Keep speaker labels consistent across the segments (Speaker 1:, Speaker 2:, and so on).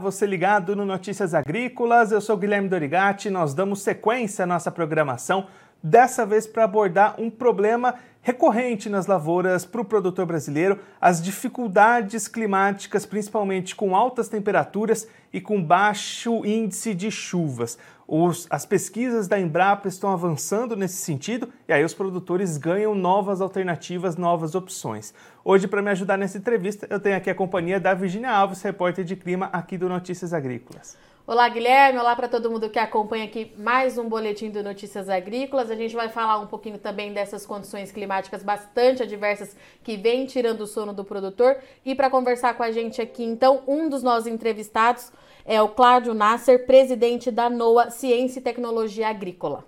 Speaker 1: Você ligado no Notícias Agrícolas, eu sou Guilherme Dorigati, nós damos sequência à nossa programação, dessa vez para abordar um problema recorrente nas lavouras para o produtor brasileiro, as dificuldades climáticas, principalmente com altas temperaturas e com baixo índice de chuvas. Os, as pesquisas da Embrapa estão avançando nesse sentido e aí os produtores ganham novas alternativas, novas opções. Hoje, para me ajudar nessa entrevista, eu tenho aqui a companhia da Virginia Alves, repórter de clima aqui do Notícias Agrícolas.
Speaker 2: Olá, Guilherme. Olá para todo mundo que acompanha aqui mais um boletim do Notícias Agrícolas. A gente vai falar um pouquinho também dessas condições climáticas bastante adversas que vêm tirando o sono do produtor. E para conversar com a gente aqui, então, um dos nossos entrevistados é o Cláudio Nasser, presidente da NOA Ciência e Tecnologia Agrícola.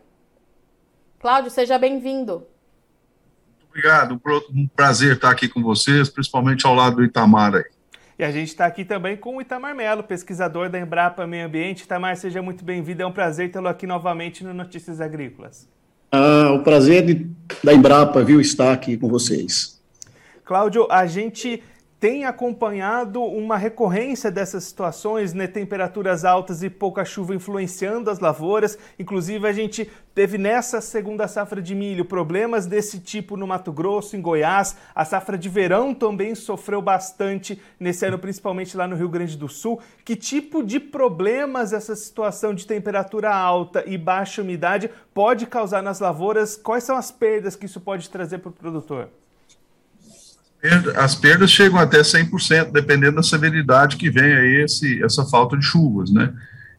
Speaker 2: Cláudio, seja bem-vindo.
Speaker 3: Obrigado, um prazer estar aqui com vocês, principalmente ao lado do Itamar aí.
Speaker 1: E a gente está aqui também com o Itamar Melo, pesquisador da Embrapa Meio Ambiente. Itamar, seja muito bem-vindo. É um prazer tê-lo aqui novamente no Notícias Agrícolas.
Speaker 4: Ah, o prazer de, da Embrapa, viu, estar aqui com vocês.
Speaker 1: Cláudio, a gente tem acompanhado uma recorrência dessas situações, né? temperaturas altas e pouca chuva influenciando as lavouras. Inclusive, a gente teve nessa segunda safra de milho problemas desse tipo no Mato Grosso, em Goiás. A safra de verão também sofreu bastante nesse ano, principalmente lá no Rio Grande do Sul. Que tipo de problemas essa situação de temperatura alta e baixa umidade pode causar nas lavouras? Quais são as perdas que isso pode trazer para o produtor?
Speaker 3: As perdas chegam até 100%, dependendo da severidade que vem aí esse, essa falta de chuvas, né?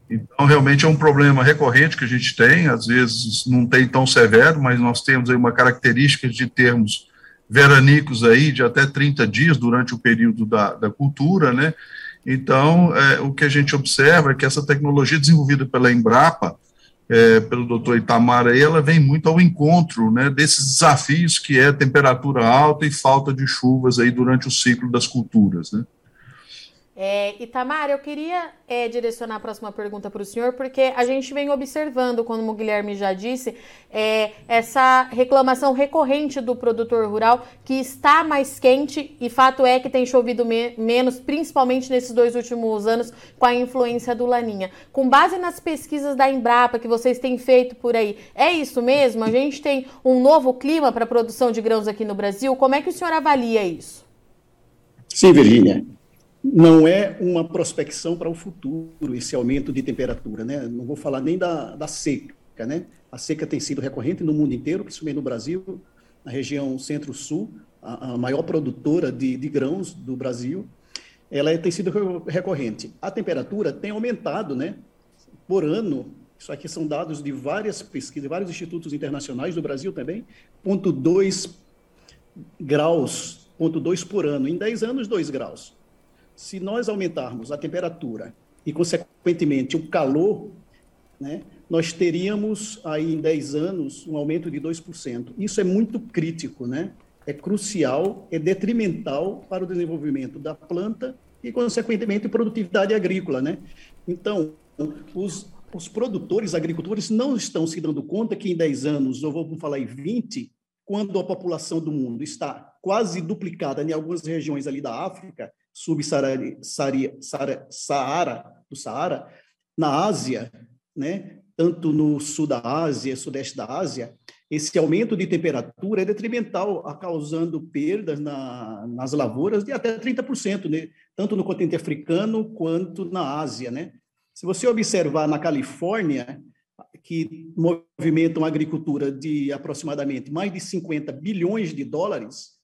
Speaker 3: Então, realmente é um problema recorrente que a gente tem, às vezes não tem tão severo, mas nós temos aí uma característica de termos veranicos aí de até 30 dias durante o período da, da cultura, né? Então, é, o que a gente observa é que essa tecnologia desenvolvida pela Embrapa, é, pelo doutor Itamar aí, ela vem muito ao encontro né, desses desafios que é temperatura alta e falta de chuvas aí durante o ciclo das culturas. Né?
Speaker 2: É, Itamar, eu queria é, direcionar a próxima pergunta para o senhor, porque a gente vem observando, como o Guilherme já disse, é, essa reclamação recorrente do produtor rural que está mais quente e fato é que tem chovido me menos, principalmente nesses dois últimos anos, com a influência do Laninha. Com base nas pesquisas da Embrapa que vocês têm feito por aí, é isso mesmo? A gente tem um novo clima para a produção de grãos aqui no Brasil? Como é que o senhor avalia isso?
Speaker 4: Sim, Virginia não é uma prospecção para o futuro, esse aumento de temperatura, né? Não vou falar nem da, da seca, né? A seca tem sido recorrente no mundo inteiro, principalmente no Brasil, na região centro-sul, a, a, maior produtora de, de, grãos do Brasil, ela tem sido recorrente. A temperatura tem aumentado, né? Por ano, isso aqui são dados de várias pesquisas, vários institutos internacionais do Brasil também, 0,2 graus, 0,2 por ano. Em 10 anos, 2 graus se nós aumentarmos a temperatura e, consequentemente, o calor, né, nós teríamos aí em 10 anos um aumento de 2%. Isso é muito crítico, né? é crucial, é detrimental para o desenvolvimento da planta e, consequentemente, produtividade agrícola. Né? Então, os, os produtores, agricultores, não estão se dando conta que em 10 anos, ou vamos falar em 20, quando a população do mundo está quase duplicada em algumas regiões ali da África, subsaara do Saara, na Ásia, né, tanto no sul da Ásia, sudeste da Ásia, esse aumento de temperatura é detrimental, causando perdas na, nas lavouras de até 30%, né, tanto no continente africano quanto na Ásia. Né? Se você observar na Califórnia, que movimenta uma agricultura de aproximadamente mais de 50 bilhões de dólares,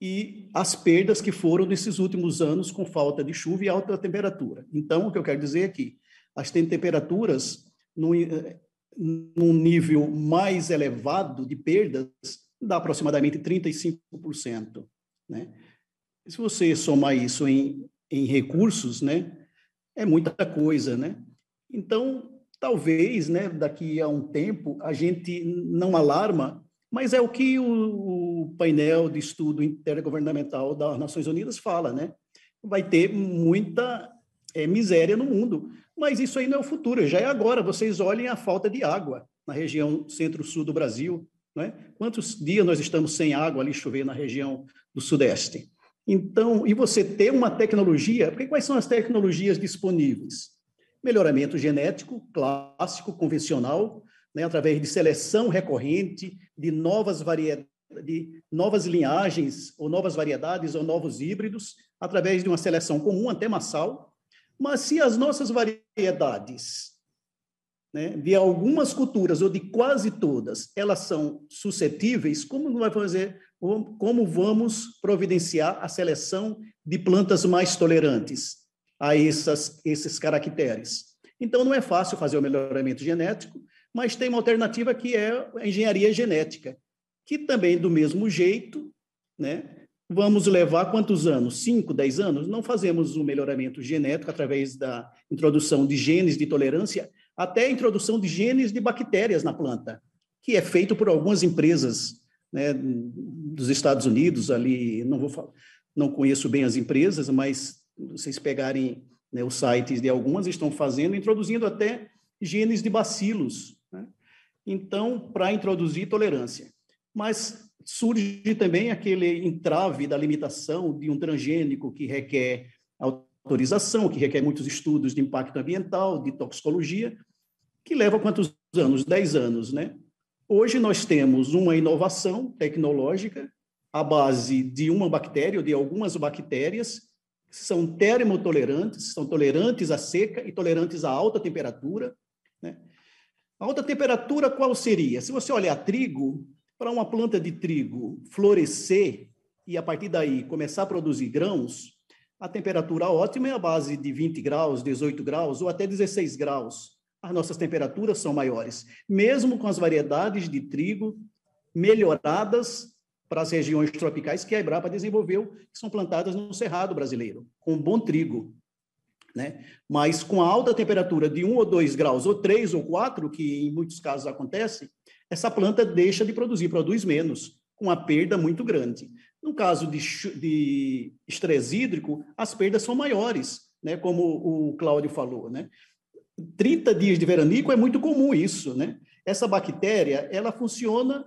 Speaker 4: e as perdas que foram nesses últimos anos com falta de chuva e alta temperatura. Então, o que eu quero dizer aqui, é as temperaturas num, eh, num nível mais elevado de perdas dá aproximadamente 35%, né? Se você somar isso em, em recursos, né, é muita coisa, né? Então, talvez, né, daqui a um tempo a gente não alarma, mas é o que o painel de estudo intergovernamental das Nações Unidas fala, né? Vai ter muita é, miséria no mundo, mas isso aí não é o futuro, já é agora. Vocês olhem a falta de água na região centro-sul do Brasil, né? Quantos dias nós estamos sem água ali chover na região do sudeste? Então, e você ter uma tecnologia, porque quais são as tecnologias disponíveis? Melhoramento genético, clássico, convencional, né, através de seleção recorrente de novas variedades, de novas linhagens, ou novas variedades, ou novos híbridos, através de uma seleção comum, até massal. Mas se as nossas variedades, né, de algumas culturas, ou de quase todas, elas são suscetíveis, como vai fazer como vamos providenciar a seleção de plantas mais tolerantes a essas, esses caracteres. Então, não é fácil fazer o melhoramento genético, mas tem uma alternativa que é a engenharia genética, que também, do mesmo jeito, né, vamos levar quantos anos? Cinco, dez anos? Não fazemos o melhoramento genético através da introdução de genes de tolerância, até a introdução de genes de bactérias na planta, que é feito por algumas empresas né, dos Estados Unidos, ali, não vou falar, não conheço bem as empresas, mas vocês pegarem né, os sites de algumas, estão fazendo, introduzindo até genes de bacilos, né? então, para introduzir tolerância. Mas surge também aquele entrave da limitação de um transgênico que requer autorização, que requer muitos estudos de impacto ambiental, de toxicologia, que leva quantos anos? Dez anos, né? Hoje nós temos uma inovação tecnológica à base de uma bactéria ou de algumas bactérias que são termotolerantes, são tolerantes à seca e tolerantes à alta temperatura. Né? A alta temperatura qual seria? Se você olhar trigo, para uma planta de trigo florescer e a partir daí começar a produzir grãos, a temperatura ótima é a base de 20 graus, 18 graus ou até 16 graus as nossas temperaturas são maiores, mesmo com as variedades de trigo melhoradas para as regiões tropicais que a Embrapa desenvolveu, que são plantadas no Cerrado brasileiro, com bom trigo. Né? Mas com a alta temperatura de 1 ou 2 graus, ou 3 ou 4, que em muitos casos acontece, essa planta deixa de produzir, produz menos, com uma perda muito grande. No caso de, de estresse hídrico, as perdas são maiores, né? como o Cláudio falou. Né? 30 dias de veranico é muito comum isso, né? Essa bactéria, ela funciona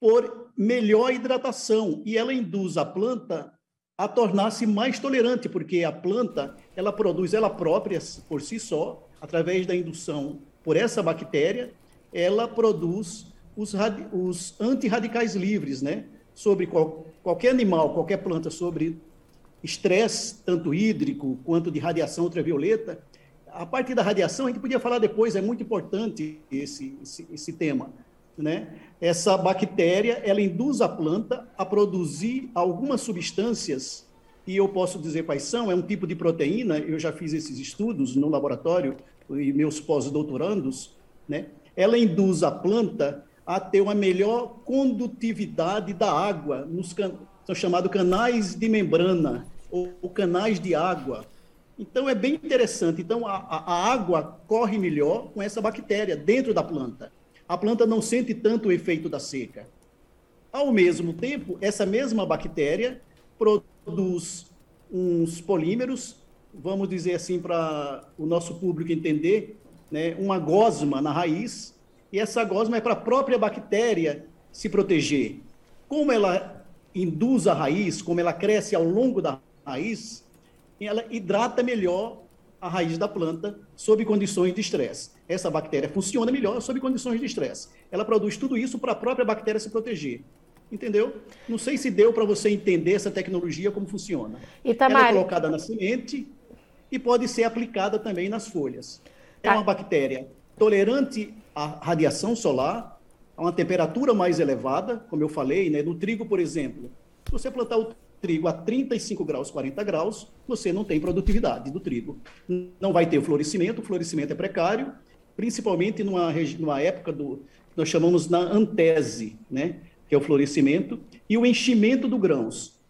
Speaker 4: por melhor hidratação e ela induz a planta a tornar-se mais tolerante, porque a planta, ela produz ela própria por si só, através da indução por essa bactéria, ela produz os, os antirradicais livres, né? Sobre qual, qualquer animal, qualquer planta, sobre estresse, tanto hídrico quanto de radiação ultravioleta, a parte da radiação, a gente podia falar depois, é muito importante esse, esse, esse tema. Né? Essa bactéria, ela induz a planta a produzir algumas substâncias, e eu posso dizer quais são, é um tipo de proteína, eu já fiz esses estudos no laboratório, e meus pós-doutorandos, né? Ela induz a planta a ter uma melhor condutividade da água, nos can... são chamados canais de membrana, ou, canais de água, então, é bem interessante. Então, a, a, água corre melhor com essa bactéria dentro da planta. A planta não sente tanto o efeito da seca. Ao mesmo tempo, essa mesma bactéria produz uns polímeros, vamos dizer assim, para o nosso público entender, né, uma gosma na raiz, e essa gosma é para a própria bactéria se proteger. Como ela induz a raiz, como ela cresce ao longo da raiz, ela hidrata melhor a raiz da planta sob condições de estresse. Essa bactéria funciona melhor sob condições de estresse. Ela produz tudo isso para a própria bactéria se proteger. Entendeu? Não sei se deu para você entender essa tecnologia como funciona. Itamar... Ela é colocada na semente e pode ser aplicada também nas folhas. É tá. uma bactéria tolerante à radiação solar, a uma temperatura mais elevada, como eu falei, né? no trigo, por exemplo. Se você plantar o trigo a 35 graus, 40 graus, você não tem produtividade do trigo. Não vai ter o florescimento, o florescimento é precário, principalmente numa, numa época do nós chamamos na antese, né, que é o florescimento, e o enchimento do grãos.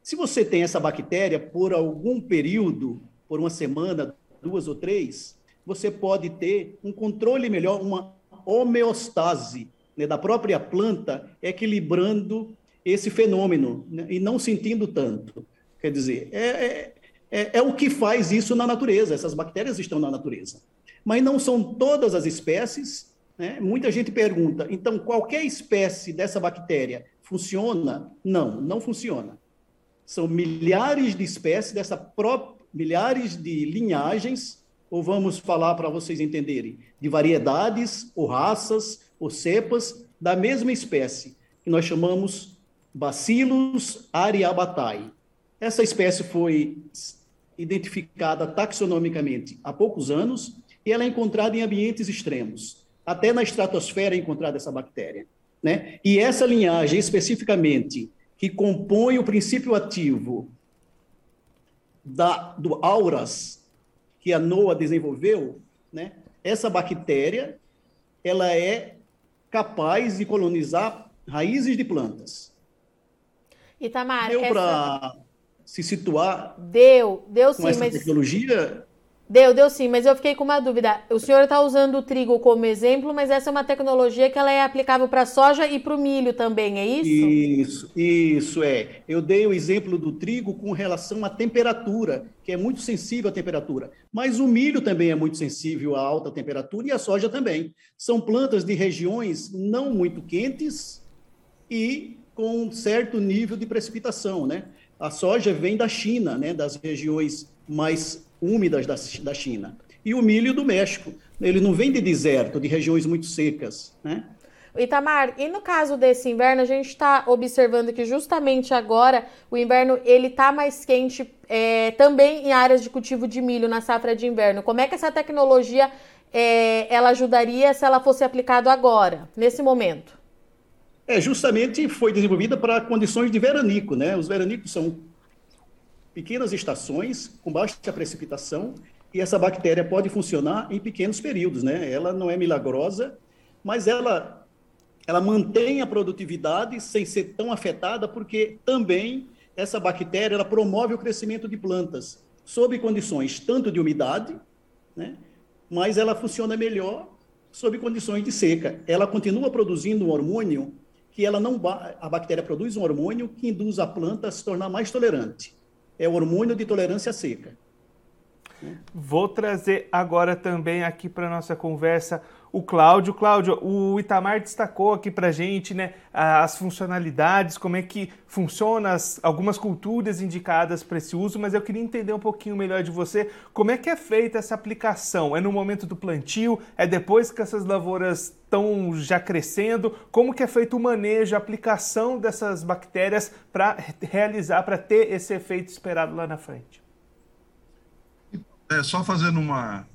Speaker 4: Se você tem essa bactéria por algum período, por uma semana, duas ou três, você pode ter um controle melhor, uma homeostase né, da própria planta, equilibrando esse fenômeno né, e não sentindo tanto. Quer dizer, é, é, é, é, o que faz isso na natureza, essas bactérias estão na natureza. Mas não são todas as espécies. Né? Muita gente pergunta, então qualquer espécie dessa bactéria funciona? Não, não funciona. São milhares de espécies dessa própria, milhares de linhagens, ou vamos falar para vocês entenderem, de variedades, ou raças, ou cepas da mesma espécie, que nós chamamos Bacillus aryabhatae. Essa espécie foi identificada taxonomicamente há poucos anos e ela é encontrada em ambientes extremos. Até na estratosfera é encontrada essa bactéria. Né? E essa linhagem, especificamente, que compõe o princípio ativo da, do auras que a NOAA desenvolveu, né? essa bactéria ela é capaz de colonizar raízes de plantas.
Speaker 2: Itamar,
Speaker 4: Deu essa... para se situar
Speaker 2: deu, deu sim,
Speaker 4: com essa
Speaker 2: mas
Speaker 4: tecnologia?
Speaker 2: Deu, deu sim, mas eu fiquei com uma dúvida. O senhor está usando o trigo como exemplo, mas essa é uma tecnologia que ela é aplicável para a soja e para o milho também, é isso?
Speaker 4: Isso, isso é. Eu dei o exemplo do trigo com relação à temperatura, que é muito sensível à temperatura. Mas o milho também é muito sensível à alta temperatura e a soja também. São plantas de regiões não muito quentes e com um certo nível de precipitação, né? A soja vem da China, né, das regiões mais úmidas da, da China. E o milho do México. Ele não vem de deserto, de regiões muito secas. Né?
Speaker 2: Itamar, e no caso desse inverno, a gente está observando que justamente agora o inverno ele está mais quente é, também em áreas de cultivo de milho na safra de inverno. Como é que essa tecnologia é, ela ajudaria se ela fosse aplicada agora, nesse momento?
Speaker 4: É, justamente foi desenvolvida para condições de veranico, né? Os veranicos são pequenas estações com baixa precipitação e essa bactéria pode funcionar em pequenos períodos, né? Ela não é milagrosa, mas ela ela mantém a produtividade sem ser tão afetada porque também essa bactéria ela promove o crescimento de plantas sob condições tanto de umidade, né? Mas ela funciona melhor sob condições de seca. Ela continua produzindo um hormônio que ela não a bactéria produz um hormônio que induz a planta a se tornar mais tolerante. É hormônio de tolerância seca.
Speaker 1: Vou trazer agora também aqui para nossa conversa o Cláudio. Cláudio, o Itamar destacou aqui para gente né, as funcionalidades, como é que funciona as, algumas culturas indicadas para esse uso, mas eu queria entender um pouquinho melhor de você como é que é feita essa aplicação. É no momento do plantio? É depois que essas lavouras estão já crescendo? Como que é feito o manejo, a aplicação dessas bactérias para realizar, para ter esse efeito esperado lá na frente?
Speaker 3: É, só fazendo uma,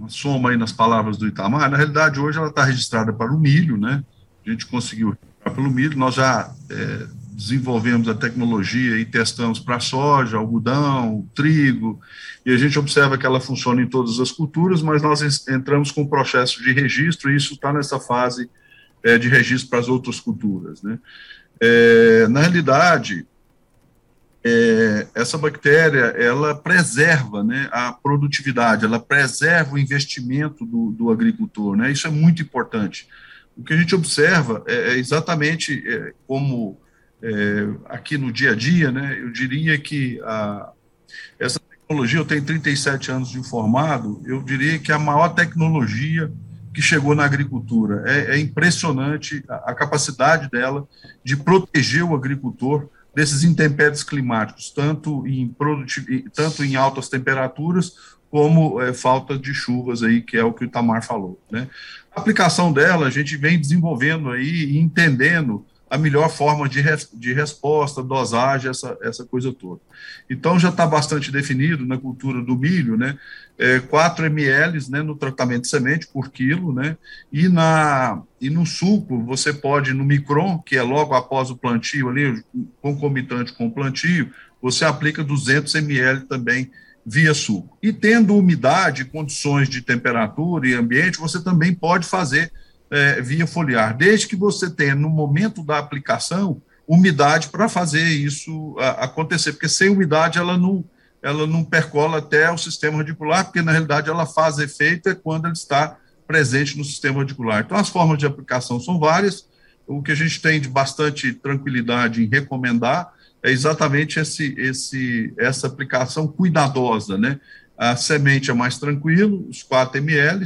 Speaker 3: uma soma aí nas palavras do Itamar, na realidade hoje ela está registrada para o milho, né? A gente conseguiu pelo milho, nós já é, desenvolvemos a tecnologia e testamos para soja, algodão, trigo, e a gente observa que ela funciona em todas as culturas, mas nós entramos com o processo de registro e isso está nessa fase é, de registro para as outras culturas, né? É, na realidade, é, essa bactéria ela preserva né, a produtividade, ela preserva o investimento do, do agricultor, né, isso é muito importante. O que a gente observa é, é exatamente é, como é, aqui no dia a dia, né, eu diria que a, essa tecnologia, eu tenho 37 anos de formado, eu diria que a maior tecnologia que chegou na agricultura. É, é impressionante a, a capacidade dela de proteger o agricultor desses intempéries climáticos, tanto em, tanto em altas temperaturas como é, falta de chuvas aí, que é o que o Itamar falou. Né? A aplicação dela, a gente vem desenvolvendo aí e entendendo a melhor forma de, res, de resposta, dosagem, essa, essa coisa toda. Então, já está bastante definido na cultura do milho, né, é, 4 ml né, no tratamento de semente por quilo, né, e, na, e no suco, você pode, no micron, que é logo após o plantio ali, concomitante com o plantio, você aplica 200 ml também via suco. E tendo umidade, condições de temperatura e ambiente, você também pode fazer é, via foliar, desde que você tenha, no momento da aplicação, umidade para fazer isso acontecer, porque sem umidade ela não, ela não percola até o sistema radicular, porque na realidade ela faz efeito é quando ela está presente no sistema radicular. Então, as formas de aplicação são várias, o que a gente tem de bastante tranquilidade em recomendar é exatamente esse, esse, essa aplicação cuidadosa, né? A semente é mais tranquilo, os 4 ml,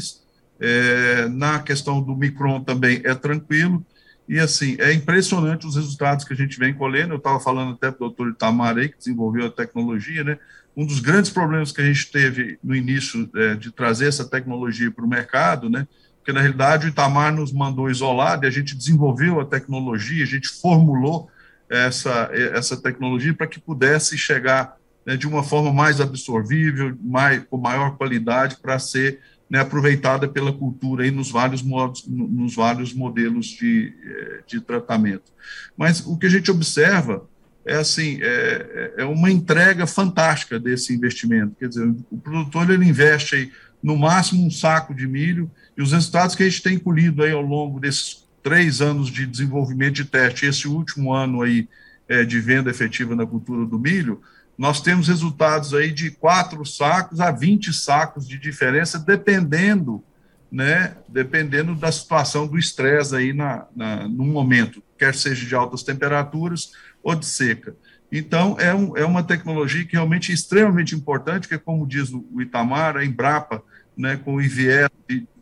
Speaker 3: é, na questão do micron também é tranquilo, e assim, é impressionante os resultados que a gente vem colhendo. Eu estava falando até para o doutor Itamar aí, que desenvolveu a tecnologia, né? Um dos grandes problemas que a gente teve no início é, de trazer essa tecnologia para o mercado, né? Porque na realidade o Itamar nos mandou isolado e a gente desenvolveu a tecnologia, a gente formulou essa, essa tecnologia para que pudesse chegar né, de uma forma mais absorvível, mais, com maior qualidade, para ser né, aproveitada pela cultura aí nos vários modos, nos vários modelos de, eh, de tratamento. Mas o que a gente observa é assim é, é uma entrega fantástica desse investimento. Quer dizer, o produtor ele investe aí, no máximo um saco de milho e os resultados que a gente tem colhido aí ao longo desses três anos de desenvolvimento de teste, esse último ano aí é, de venda efetiva na cultura do milho, nós temos resultados aí de quatro sacos a 20 sacos de diferença, dependendo, né, dependendo da situação do estresse aí na, na, no momento, quer seja de altas temperaturas ou de seca. Então, é, um, é uma tecnologia que realmente é extremamente importante, que, como diz o Itamar, a Embrapa, né, com o IVE,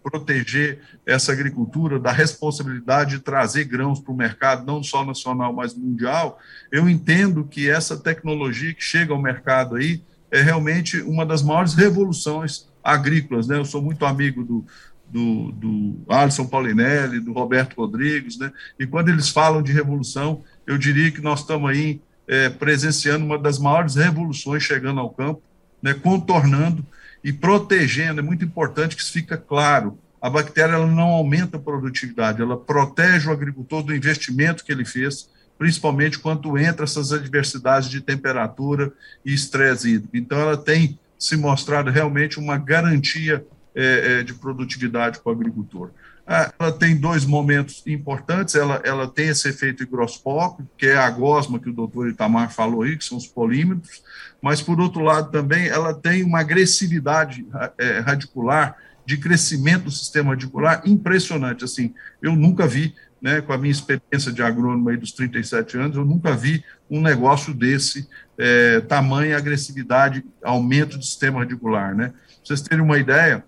Speaker 3: proteger essa agricultura, da responsabilidade de trazer grãos para o mercado, não só nacional, mas mundial, eu entendo que essa tecnologia que chega ao mercado aí é realmente uma das maiores revoluções agrícolas. Né? Eu sou muito amigo do, do, do Alisson Paulinelli, do Roberto Rodrigues, né? e quando eles falam de revolução, eu diria que nós estamos aí é, presenciando uma das maiores revoluções chegando ao campo, né? contornando e protegendo, é muito importante que isso fique claro. A bactéria ela não aumenta a produtividade, ela protege o agricultor do investimento que ele fez, principalmente quando entra essas adversidades de temperatura e estresse hídrico. Então, ela tem se mostrado realmente uma garantia é, de produtividade para o agricultor. Ah, ela tem dois momentos importantes, ela, ela tem esse efeito higroscópico, que é a gosma que o doutor Itamar falou aí, que são os polímetros, mas, por outro lado, também ela tem uma agressividade é, radicular de crescimento do sistema radicular impressionante. Assim, eu nunca vi, né, com a minha experiência de agrônomo aí dos 37 anos, eu nunca vi um negócio desse é, tamanho, agressividade, aumento do sistema radicular. Né? Vocês terem uma ideia,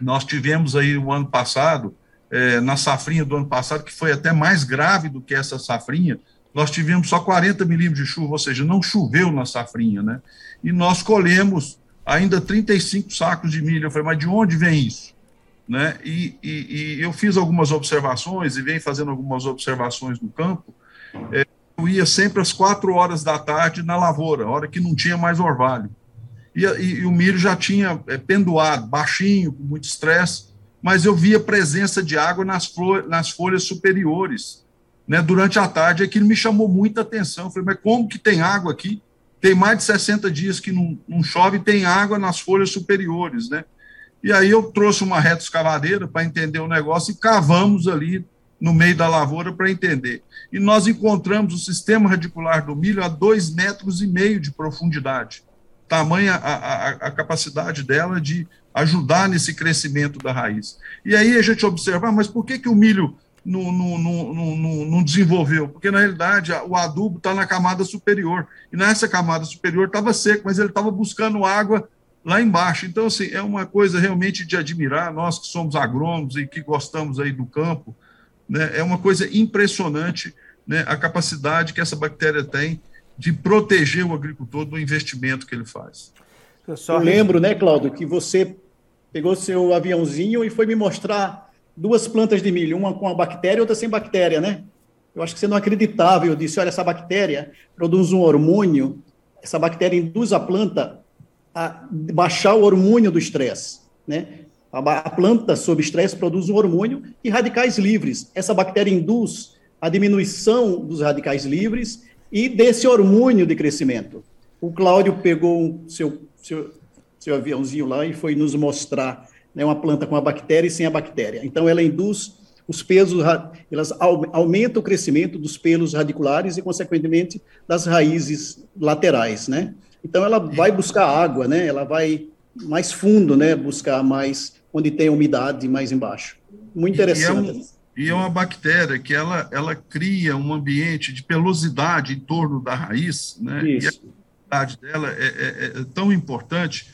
Speaker 3: nós tivemos aí o ano passado, é, na safrinha do ano passado, que foi até mais grave do que essa safrinha, nós tivemos só 40 milímetros de chuva, ou seja, não choveu na safrinha, né? E nós colhemos ainda 35 sacos de milho. Eu falei, mas de onde vem isso? Né? E, e, e eu fiz algumas observações e venho fazendo algumas observações no campo. É, eu ia sempre às quatro horas da tarde na lavoura, hora que não tinha mais orvalho. E, e, e o milho já tinha é, pendoado, baixinho, com muito estresse, mas eu via presença de água nas, flor, nas folhas superiores né, durante a tarde, aquilo me chamou muita atenção. Eu falei, mas como que tem água aqui? Tem mais de 60 dias que não, não chove tem água nas folhas superiores, né? E aí eu trouxe uma reta escavadeira para entender o negócio e cavamos ali no meio da lavoura para entender. E nós encontramos o sistema radicular do milho a dois metros e meio de profundidade. Tamanha a, a, a capacidade dela de ajudar nesse crescimento da raiz. E aí a gente observa, ah, mas por que, que o milho não, não, não, não, desenvolveu, porque na realidade o adubo está na camada superior, e nessa camada superior estava seco, mas ele estava buscando água lá embaixo. Então, assim, é uma coisa realmente de admirar, nós que somos agrônomos e que gostamos aí do campo, né, é uma coisa impressionante né, a capacidade que essa bactéria tem de proteger o agricultor do investimento que ele faz.
Speaker 4: Eu, Eu lembro, né, Cláudio, que você pegou seu aviãozinho e foi me mostrar duas plantas de milho, uma com a bactéria e outra sem bactéria, né? Eu acho que você não acreditava. Eu disse: olha, essa bactéria produz um hormônio, essa bactéria induz a planta a baixar o hormônio do estresse, né? A planta sob estresse produz um hormônio e radicais livres. Essa bactéria induz a diminuição dos radicais livres e desse hormônio de crescimento. O Cláudio pegou seu, seu, seu aviãozinho lá e foi nos mostrar né, uma planta com a bactéria e sem a bactéria. Então, ela induz os pesos, elas aumentam o crescimento dos pelos radiculares e, consequentemente, das raízes laterais, né? Então, ela vai buscar água, né? Ela vai mais fundo, né? Buscar mais onde tem umidade mais embaixo. Muito interessante.
Speaker 3: E é, uma bactéria que ela, ela cria um ambiente de pelosidade em torno da raiz, né? Isso. E a pelosidade dela é, é, é tão importante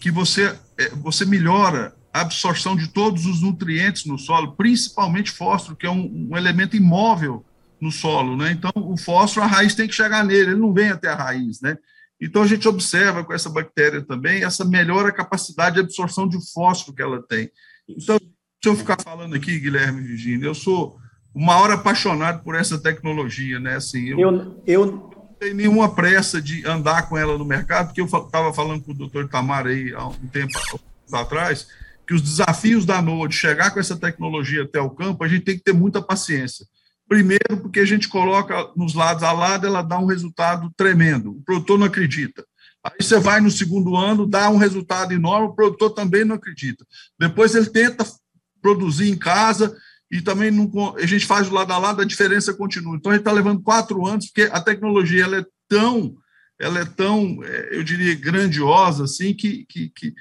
Speaker 3: que você, é, você melhora a absorção de todos os nutrientes no solo, principalmente fósforo, que é um, um elemento imóvel no solo, né? Então, o fósforo, a raiz tem que chegar nele, ele não vem até a raiz, né? Então, a gente observa com essa bactéria também essa melhora capacidade de absorção de fósforo que ela tem. Então, se eu ficar falando aqui, Guilherme Virginia, eu sou o maior apaixonado por essa tecnologia, né? Assim, eu, eu, eu não tenho nenhuma pressa de andar com ela no mercado, porque eu estava falando com o doutor Tamar aí há um tempo atrás, que os desafios da NOAA de chegar com essa tecnologia até o campo, a gente tem que ter muita paciência. Primeiro, porque a gente coloca nos lados a lado, ela dá um resultado tremendo. O produtor não acredita. Aí você vai no segundo ano, dá um resultado enorme, o produtor também não acredita. Depois ele tenta produzir em casa e também não, a gente faz do lado a lado, a diferença continua. Então, a gente está levando quatro anos, porque a tecnologia ela é tão, ela é tão, é, eu diria, grandiosa, assim, que, que, que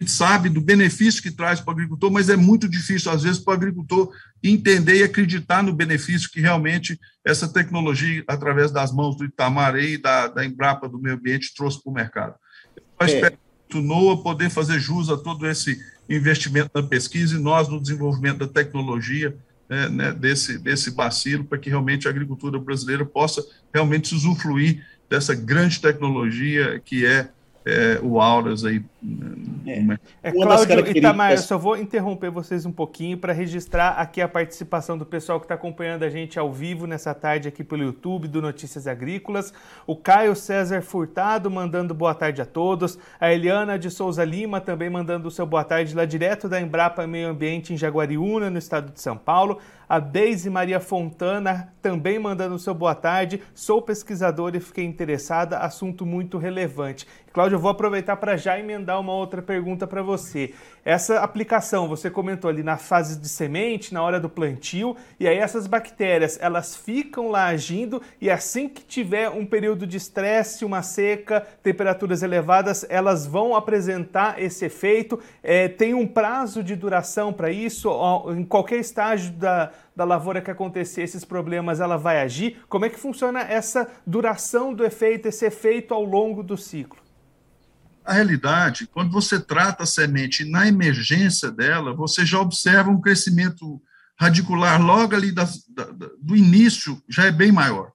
Speaker 3: gente sabe do benefício que traz para o agricultor, mas é muito difícil, às vezes, para o agricultor entender e acreditar no benefício que realmente essa tecnologia, através das mãos do Itamar e da, da Embrapa do Meio Ambiente, trouxe para o mercado. Eu é. espero que o NOAA poder fazer jus a todo esse investimento na pesquisa e nós no desenvolvimento da tecnologia né, né, desse, desse bacilo, para que realmente a agricultura brasileira possa realmente usufruir dessa grande tecnologia que é é, o Auras aí.
Speaker 1: Né, é, é Cláudio Itamar, eu só vou interromper vocês um pouquinho para registrar aqui a participação do pessoal que está acompanhando a gente ao vivo nessa tarde aqui pelo YouTube do Notícias Agrícolas. O Caio César Furtado mandando boa tarde a todos. A Eliana de Souza Lima também mandando o seu boa tarde lá direto da Embrapa Meio Ambiente em Jaguariúna, no estado de São Paulo. A Deise Maria Fontana também mandando o seu boa tarde. Sou pesquisadora e fiquei interessada, assunto muito relevante. Cláudio, eu vou aproveitar para já emendar uma outra pergunta para você. Essa aplicação, você comentou ali na fase de semente, na hora do plantio, e aí essas bactérias, elas ficam lá agindo e assim que tiver um período de estresse, uma seca, temperaturas elevadas, elas vão apresentar esse efeito. É, tem um prazo de duração para isso? Em qualquer estágio da, da lavoura que acontecer esses problemas, ela vai agir? Como é que funciona essa duração do efeito, esse efeito ao longo do ciclo?
Speaker 3: A realidade, quando você trata a semente na emergência dela, você já observa um crescimento radicular logo ali da, da, do início, já é bem maior.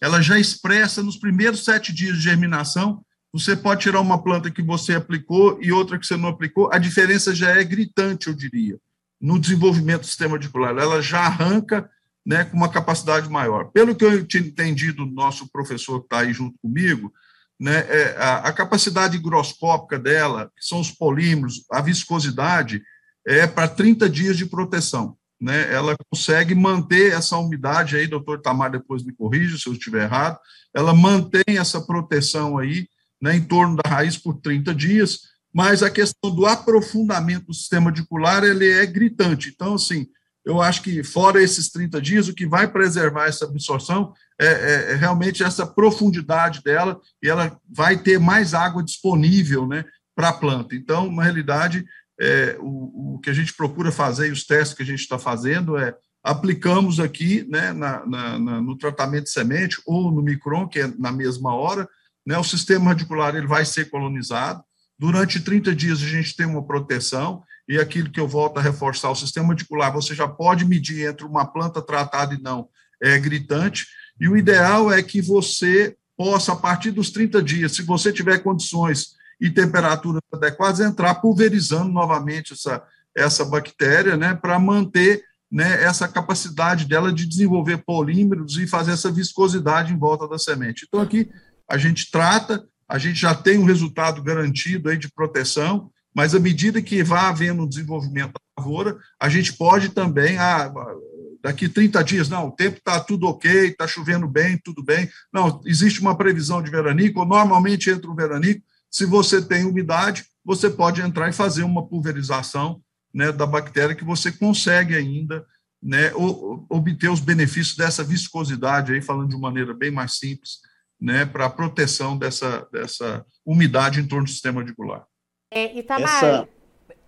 Speaker 3: Ela já expressa nos primeiros sete dias de germinação. Você pode tirar uma planta que você aplicou e outra que você não aplicou, a diferença já é gritante, eu diria, no desenvolvimento do sistema radicular. Ela já arranca né, com uma capacidade maior. Pelo que eu tinha entendido do nosso professor que está aí junto comigo, né, é, a, a, capacidade higroscópica dela, que são os polímeros, a viscosidade, é para 30 dias de proteção. Né, ela consegue manter essa umidade aí, doutor Tamar depois me corrija se eu estiver errado, ela mantém essa proteção aí, né, em torno da raiz por 30 dias, mas a questão do aprofundamento do sistema radicular, ele é gritante. Então, assim, eu acho que fora esses 30 dias, o que vai preservar essa absorção é, é, é, realmente essa profundidade dela e ela vai ter mais água disponível né, para a planta. Então, na realidade, é, o, o, que a gente procura fazer e os testes que a gente está fazendo é aplicamos aqui né, na, na, na, no tratamento de semente ou no micron, que é na mesma hora, né, o sistema radicular ele vai ser colonizado. Durante 30 dias a gente tem uma proteção e aquilo que eu volto a reforçar, o sistema radicular, você já pode medir entre uma planta tratada e não, é gritante, e o ideal é que você possa, a partir dos 30 dias, se você tiver condições e temperaturas adequadas, entrar pulverizando novamente essa, essa bactéria, né, para manter né, essa capacidade dela de desenvolver polímeros e fazer essa viscosidade em volta da semente. Então, aqui a gente trata, a gente já tem um resultado garantido aí de proteção, mas à medida que vá havendo um desenvolvimento da lavoura, a gente pode também, ah, daqui 30 dias, não, o tempo está tudo ok, está chovendo bem, tudo bem. Não, existe uma previsão de veranico, normalmente entra o veranico, se você tem umidade, você pode entrar e fazer uma pulverização né, da bactéria que você consegue ainda né, obter os benefícios dessa viscosidade, aí, falando de maneira bem mais simples, né, para a proteção dessa, dessa umidade em torno do sistema radicular.
Speaker 2: É, Itamar, Essa...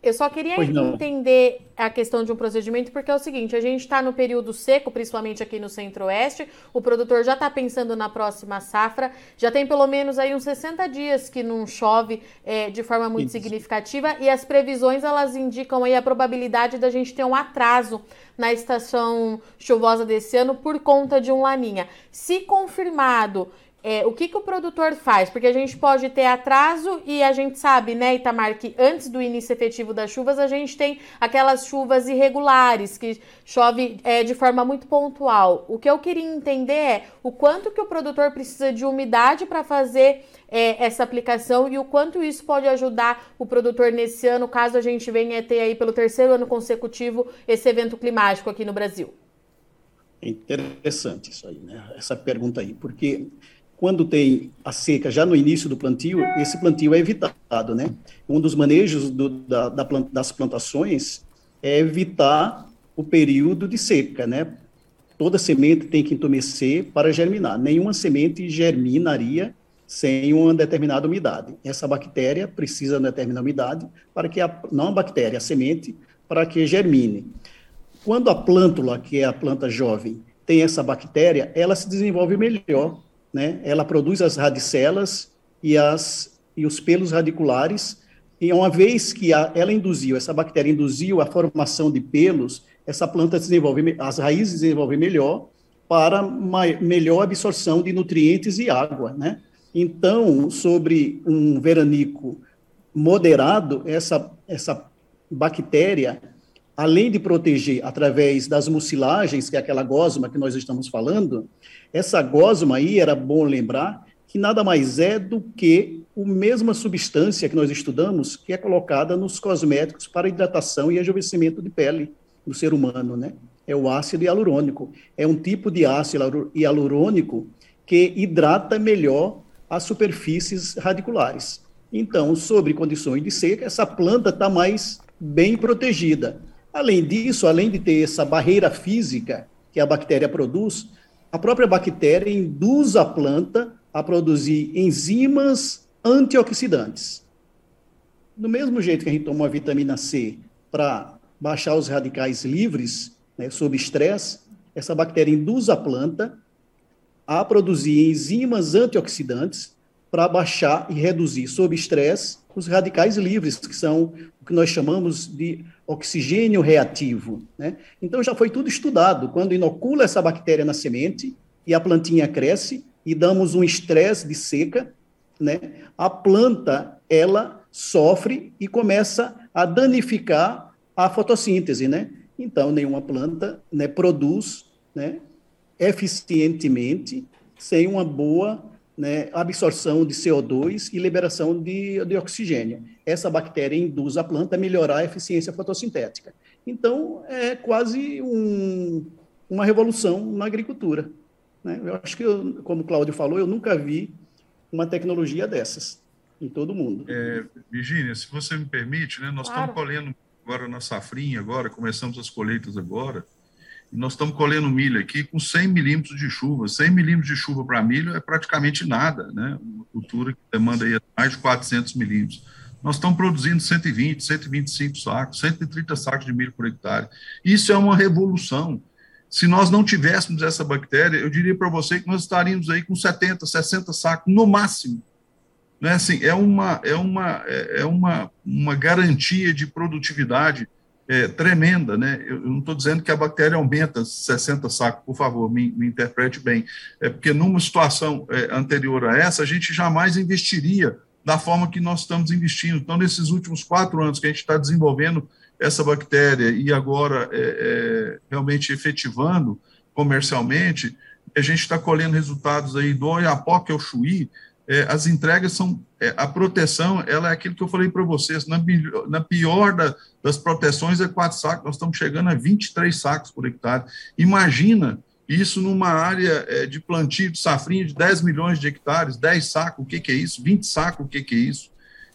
Speaker 2: Eu só queria entender a questão de um procedimento, porque é o seguinte: a gente está no período seco, principalmente aqui no Centro-Oeste, o produtor já está pensando na próxima safra, já tem pelo menos aí uns 60 dias que não chove é, de forma muito Isso. significativa, e as previsões elas indicam aí a probabilidade da gente ter um atraso na estação chuvosa desse ano por conta de um laninha. Se confirmado é, o que, que o produtor faz? Porque a gente pode ter atraso e a gente sabe, né, Itamar, que antes do início efetivo das chuvas, a gente tem aquelas chuvas irregulares, que chove é, de forma muito pontual. O que eu queria entender é o quanto que o produtor precisa de umidade para fazer é, essa aplicação e o quanto isso pode ajudar o produtor nesse ano, caso a gente venha ter aí pelo terceiro ano consecutivo esse evento climático aqui no Brasil.
Speaker 4: Interessante isso aí, né? Essa pergunta aí, porque quando tem a seca já no início do plantio, esse plantio é evitado, né? Um dos manejos do, da, da, das plantações é evitar o período de seca, né? Toda semente tem que entumecer para germinar. Nenhuma semente germinaria sem uma determinada umidade. Essa bactéria precisa de determinada umidade para que a, não a bactéria, a semente, para que germine. Quando a plântula, que é a planta jovem, tem essa bactéria, ela se desenvolve melhor né? Ela produz as radicelas e, as, e os pelos radiculares, e uma vez que a, ela induziu, essa bactéria induziu a formação de pelos, essa planta desenvolve, as raízes desenvolvem melhor para melhor absorção de nutrientes e água, né? Então, sobre um veranico moderado, essa, essa bactéria, além de proteger através das mucilagens, que é aquela gosma que nós estamos falando, essa gosma aí, era bom lembrar, que nada mais é do que a mesma substância que nós estudamos, que é colocada nos cosméticos para hidratação e rejuvenescimento de pele do ser humano, né? É o ácido hialurônico. É um tipo de ácido hialurônico que hidrata melhor as superfícies radiculares. Então, sobre condições de seca, essa planta está mais bem protegida. Além disso, além de ter essa barreira física que a bactéria produz, a própria bactéria induz a planta a produzir enzimas antioxidantes. Do mesmo jeito que a gente toma a vitamina C para baixar os radicais livres né, sob estresse, essa bactéria induz a planta a produzir enzimas antioxidantes para baixar e reduzir sob estresse os radicais livres, que são que nós chamamos de oxigênio reativo. Né? Então já foi tudo estudado. Quando inocula essa bactéria na semente e a plantinha cresce e damos um estresse de seca, né? a planta ela sofre e começa a danificar a fotossíntese, né? Então nenhuma planta né, produz né, eficientemente sem uma boa né, absorção de CO2 e liberação de, de oxigênio. Essa bactéria induz a planta a melhorar a eficiência fotossintética. Então, é quase um, uma revolução na agricultura. Né? Eu acho que, eu, como o Cláudio falou, eu nunca vi uma tecnologia dessas em todo o mundo.
Speaker 3: É, Virginia, se você me permite, né, nós claro. estamos colhendo agora na safrinha, agora, começamos as colheitas agora, nós estamos colhendo milho aqui com 100 milímetros de chuva. 100 milímetros de chuva para milho é praticamente nada, né? Uma cultura que demanda aí mais de 400 milímetros. Nós estamos produzindo 120, 125 sacos, 130 sacos de milho por hectare. Isso é uma revolução. Se nós não tivéssemos essa bactéria, eu diria para você que nós estaríamos aí com 70, 60 sacos no máximo. Né? Assim, é uma, é uma, é uma, uma garantia de produtividade é, tremenda, né? Eu, não estou dizendo que a bactéria aumenta 60 sacos, por favor, me, me interprete bem. É porque numa situação é, anterior a essa, a gente jamais investiria da forma que nós estamos investindo. Então, nesses últimos quatro anos que a gente está desenvolvendo essa bactéria e agora é, é, realmente efetivando comercialmente, a gente está colhendo resultados aí do Oiapoque ao Chuí, é, as entregas são é, a proteção, ela é aquilo que eu falei para vocês, na, na pior da, das proteções é quatro sacos, nós estamos chegando a 23 sacos por hectare. Imagina isso numa área é, de plantio de safrinha de 10 milhões de hectares, 10 sacos, o que, que é isso? 20 sacos, o que, que é isso?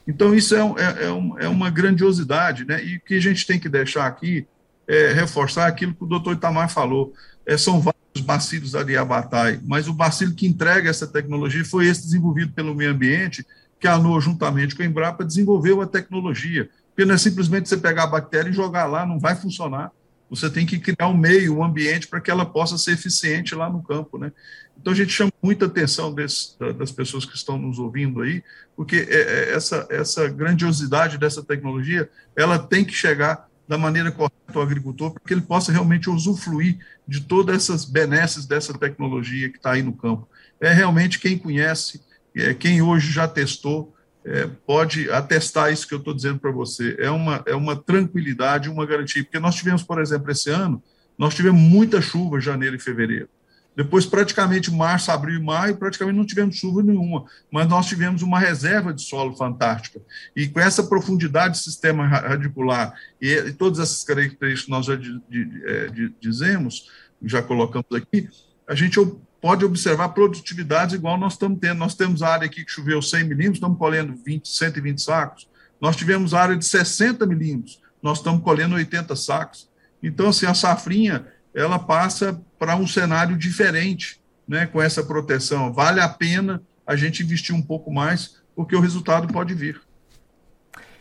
Speaker 3: Então, isso é, é, é, um, é, uma grandiosidade, né? E o que a gente tem que deixar aqui é reforçar aquilo que o doutor Itamar falou. É, são vários os bacilos da Diabatai, mas o bacilo que entrega essa tecnologia foi esse desenvolvido pelo meio ambiente, que a ANOA, juntamente com a Embrapa, desenvolveu a tecnologia. Porque não é simplesmente você pegar a bactéria e jogar lá, não vai funcionar. Você tem que criar um meio, um ambiente para que ela possa ser eficiente lá no campo, né? Então a gente chama muita atenção desse, das pessoas que estão nos ouvindo aí, porque é, é, essa, essa grandiosidade dessa tecnologia, ela tem que chegar da maneira correta ao agricultor, para que ele possa realmente usufruir de todas essas benesses dessa tecnologia que está aí no campo. É realmente quem conhece, é, quem hoje já testou, é, pode atestar isso que eu estou dizendo para você. É uma, é uma tranquilidade, uma garantia. Porque nós tivemos, por exemplo, esse ano, nós tivemos muita chuva em janeiro e fevereiro. Depois, praticamente, março, abril e maio, praticamente não tivemos chuva nenhuma, mas nós tivemos uma reserva de solo fantástica. E com essa profundidade do sistema radicular e, e todas essas características que nós já de, de, de, dizemos, já colocamos aqui, a gente pode observar produtividades igual nós estamos tendo. Nós temos área aqui que choveu 100 milímetros, estamos colhendo 20, 120 sacos. Nós tivemos área de 60 milímetros, nós estamos colhendo 80 sacos. Então, assim, a safrinha, ela passa para um cenário diferente, né, com essa proteção. Vale a pena a gente investir um pouco mais, porque o resultado pode vir.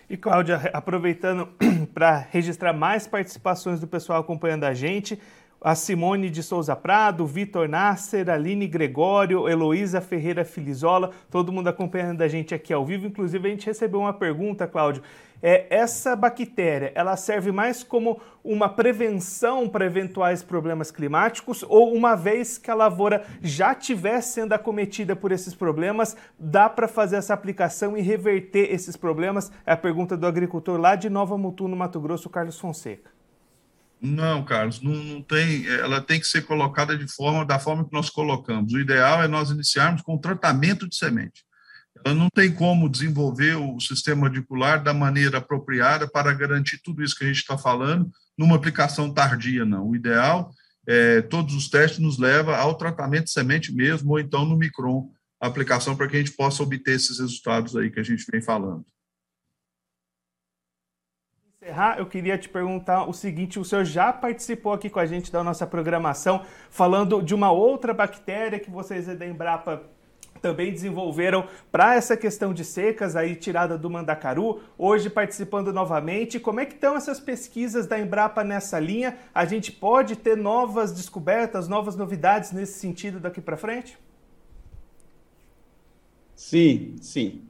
Speaker 1: E Cláudia, aproveitando para registrar mais participações do pessoal acompanhando a gente, a Simone de Souza Prado, Vitor Nasser, Aline Gregório, Heloísa Ferreira Filizola, todo mundo acompanhando a gente aqui ao vivo. Inclusive, a gente recebeu uma pergunta, Cláudio. É, essa bactéria, ela serve mais como uma prevenção para eventuais problemas climáticos ou uma vez que a lavoura já estiver sendo acometida por esses problemas, dá para fazer essa aplicação e reverter esses problemas? É a pergunta do agricultor lá de Nova Mutu, no Mato Grosso, Carlos Fonseca.
Speaker 3: Não, Carlos, não, não, tem. Ela tem que ser colocada de forma da forma que nós colocamos. O ideal é nós iniciarmos com tratamento de semente. Ela não tem como desenvolver o sistema radicular da maneira apropriada para garantir tudo isso que a gente está falando numa aplicação tardia, não. O ideal é todos os testes nos leva ao tratamento de semente mesmo, ou então no micron, aplicação para que a gente possa obter esses resultados aí que a gente vem falando
Speaker 1: encerrar, eu queria te perguntar o seguinte: o senhor já participou aqui com a gente da nossa programação falando de uma outra bactéria que vocês da Embrapa também desenvolveram para essa questão de secas aí tirada do mandacaru, hoje participando novamente. Como é que estão essas pesquisas da Embrapa nessa linha? A gente pode ter novas descobertas, novas novidades nesse sentido daqui para frente?
Speaker 4: Sim, sim.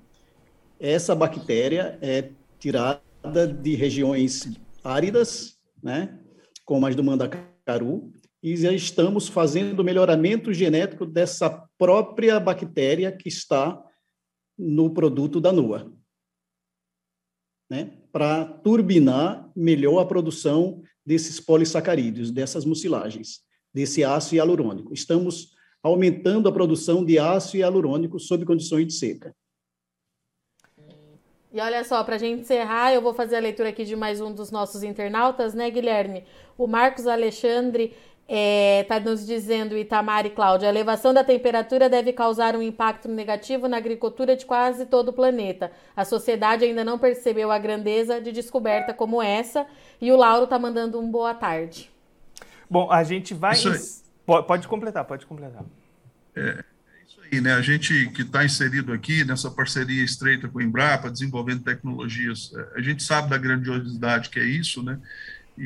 Speaker 4: Essa bactéria é tirada de regiões áridas, né, como as do Mandacaru, e já estamos fazendo melhoramento genético dessa própria bactéria que está no produto da NUA, né, para turbinar melhor a produção desses polissacarídeos, dessas mucilagens, desse ácido hialurônico. Estamos aumentando a produção de ácido hialurônico sob condições de seca.
Speaker 2: E olha só, para a gente encerrar, eu vou fazer a leitura aqui de mais um dos nossos internautas, né, Guilherme? O Marcos Alexandre está é, tá nos dizendo, Itamar e Cláudia, a elevação da temperatura deve causar um impacto negativo na agricultura de quase todo o planeta. A sociedade ainda não percebeu a grandeza de descoberta como essa. E o Lauro está mandando um boa tarde.
Speaker 1: Bom, a gente vai. Pode, pode completar, pode completar.
Speaker 3: É, aí, né? A gente que está inserido aqui nessa parceria estreita com o Embrapa, desenvolvendo tecnologias, é, a gente sabe da grandiosidade que é isso, né?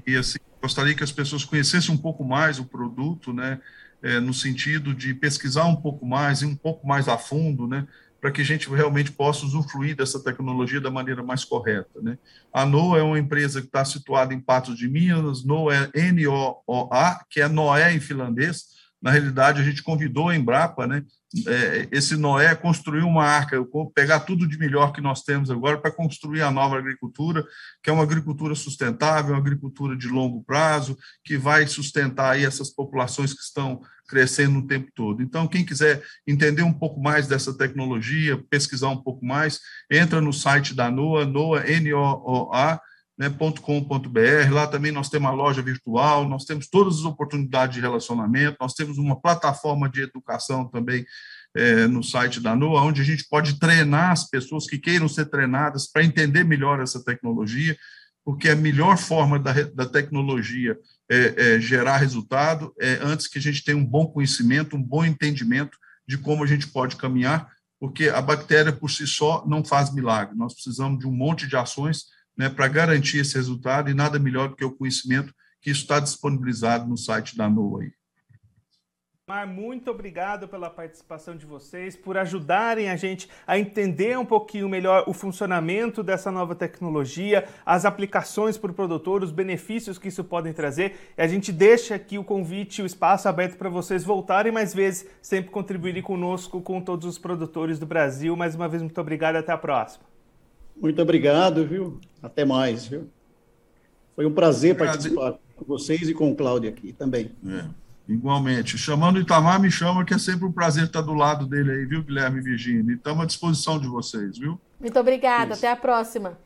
Speaker 3: E assim, gostaria que as pessoas conhecessem um pouco mais o produto, né? É, no sentido de pesquisar um pouco mais e um pouco mais a fundo, né? Para que a gente realmente possa usufruir dessa tecnologia da maneira mais correta, né? A NOA é uma empresa que está situada em Patos de Minas, NOA é N-O-O-A, que é Noé em finlandês. Na realidade, a gente convidou a Embrapa, né? é, esse Noé construir uma arca, pegar tudo de melhor que nós temos agora para construir a nova agricultura, que é uma agricultura sustentável, uma agricultura de longo prazo, que vai sustentar aí essas populações que estão crescendo o tempo todo. Então, quem quiser entender um pouco mais dessa tecnologia, pesquisar um pouco mais, entra no site da NOA, NOA, N-O-O-A, né, .com.br, lá também nós temos uma loja virtual, nós temos todas as oportunidades de relacionamento, nós temos uma plataforma de educação também é, no site da NOA, onde a gente pode treinar as pessoas que queiram ser treinadas para entender melhor essa tecnologia, porque a melhor forma da, da tecnologia é, é gerar resultado é antes que a gente tenha um bom conhecimento, um bom entendimento de como a gente pode caminhar, porque a bactéria por si só não faz milagre, nós precisamos de um monte de ações né, para garantir esse resultado, e nada melhor do que o conhecimento que está disponibilizado no site da NOA. Aí.
Speaker 1: Mar, muito obrigado pela participação de vocês, por ajudarem a gente a entender um pouquinho melhor o funcionamento dessa nova tecnologia, as aplicações para o produtor, os benefícios que isso podem trazer. E a gente deixa aqui o convite, o espaço aberto para vocês voltarem mais vezes, sempre contribuírem conosco, com todos os produtores do Brasil. Mais uma vez, muito obrigado até a próxima.
Speaker 4: Muito obrigado, viu? Até mais, viu? Foi um prazer participar com vocês e com o Cláudio aqui também.
Speaker 3: É. Igualmente. Chamando o Itamar, me chama, que é sempre um prazer estar do lado dele aí, viu, Guilherme e Virginia? E estamos à disposição de vocês, viu?
Speaker 2: Muito obrigada. Até a próxima.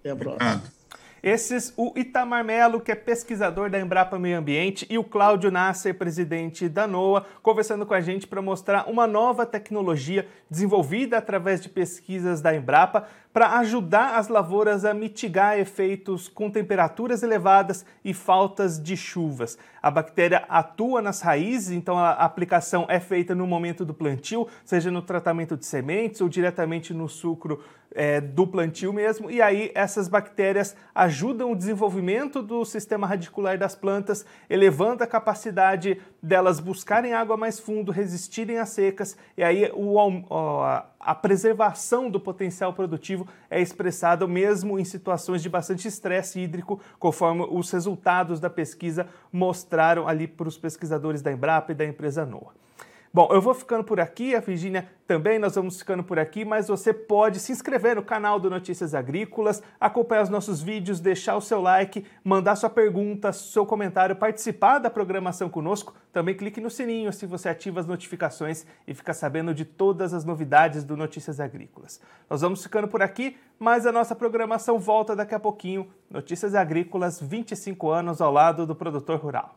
Speaker 4: Até a próxima. Obrigado.
Speaker 1: Esses, o Itamar Melo, que é pesquisador da Embrapa Meio Ambiente, e o Cláudio Nasser, presidente da NOAA, conversando com a gente para mostrar uma nova tecnologia desenvolvida através de pesquisas da Embrapa para ajudar as lavouras a mitigar efeitos com temperaturas elevadas e faltas de chuvas. A bactéria atua nas raízes, então a aplicação é feita no momento do plantio, seja no tratamento de sementes ou diretamente no sucro é, do plantio mesmo, e aí essas bactérias ajudam o desenvolvimento do sistema radicular das plantas, elevando a capacidade delas buscarem água mais fundo, resistirem às secas, e aí o, a preservação do potencial produtivo é expressada mesmo em situações de bastante estresse hídrico, conforme os resultados da pesquisa mostraram ali para os pesquisadores da Embrapa e da empresa NOAA. Bom, eu vou ficando por aqui, a Virginia também, nós vamos ficando por aqui, mas você pode se inscrever no canal do Notícias Agrícolas, acompanhar os nossos vídeos, deixar o seu like, mandar sua pergunta, seu comentário, participar da programação conosco. Também clique no sininho se você ativa as notificações e fica sabendo de todas as novidades do Notícias Agrícolas. Nós vamos ficando por aqui, mas a nossa programação volta daqui a pouquinho. Notícias Agrícolas, 25 anos ao lado do produtor rural.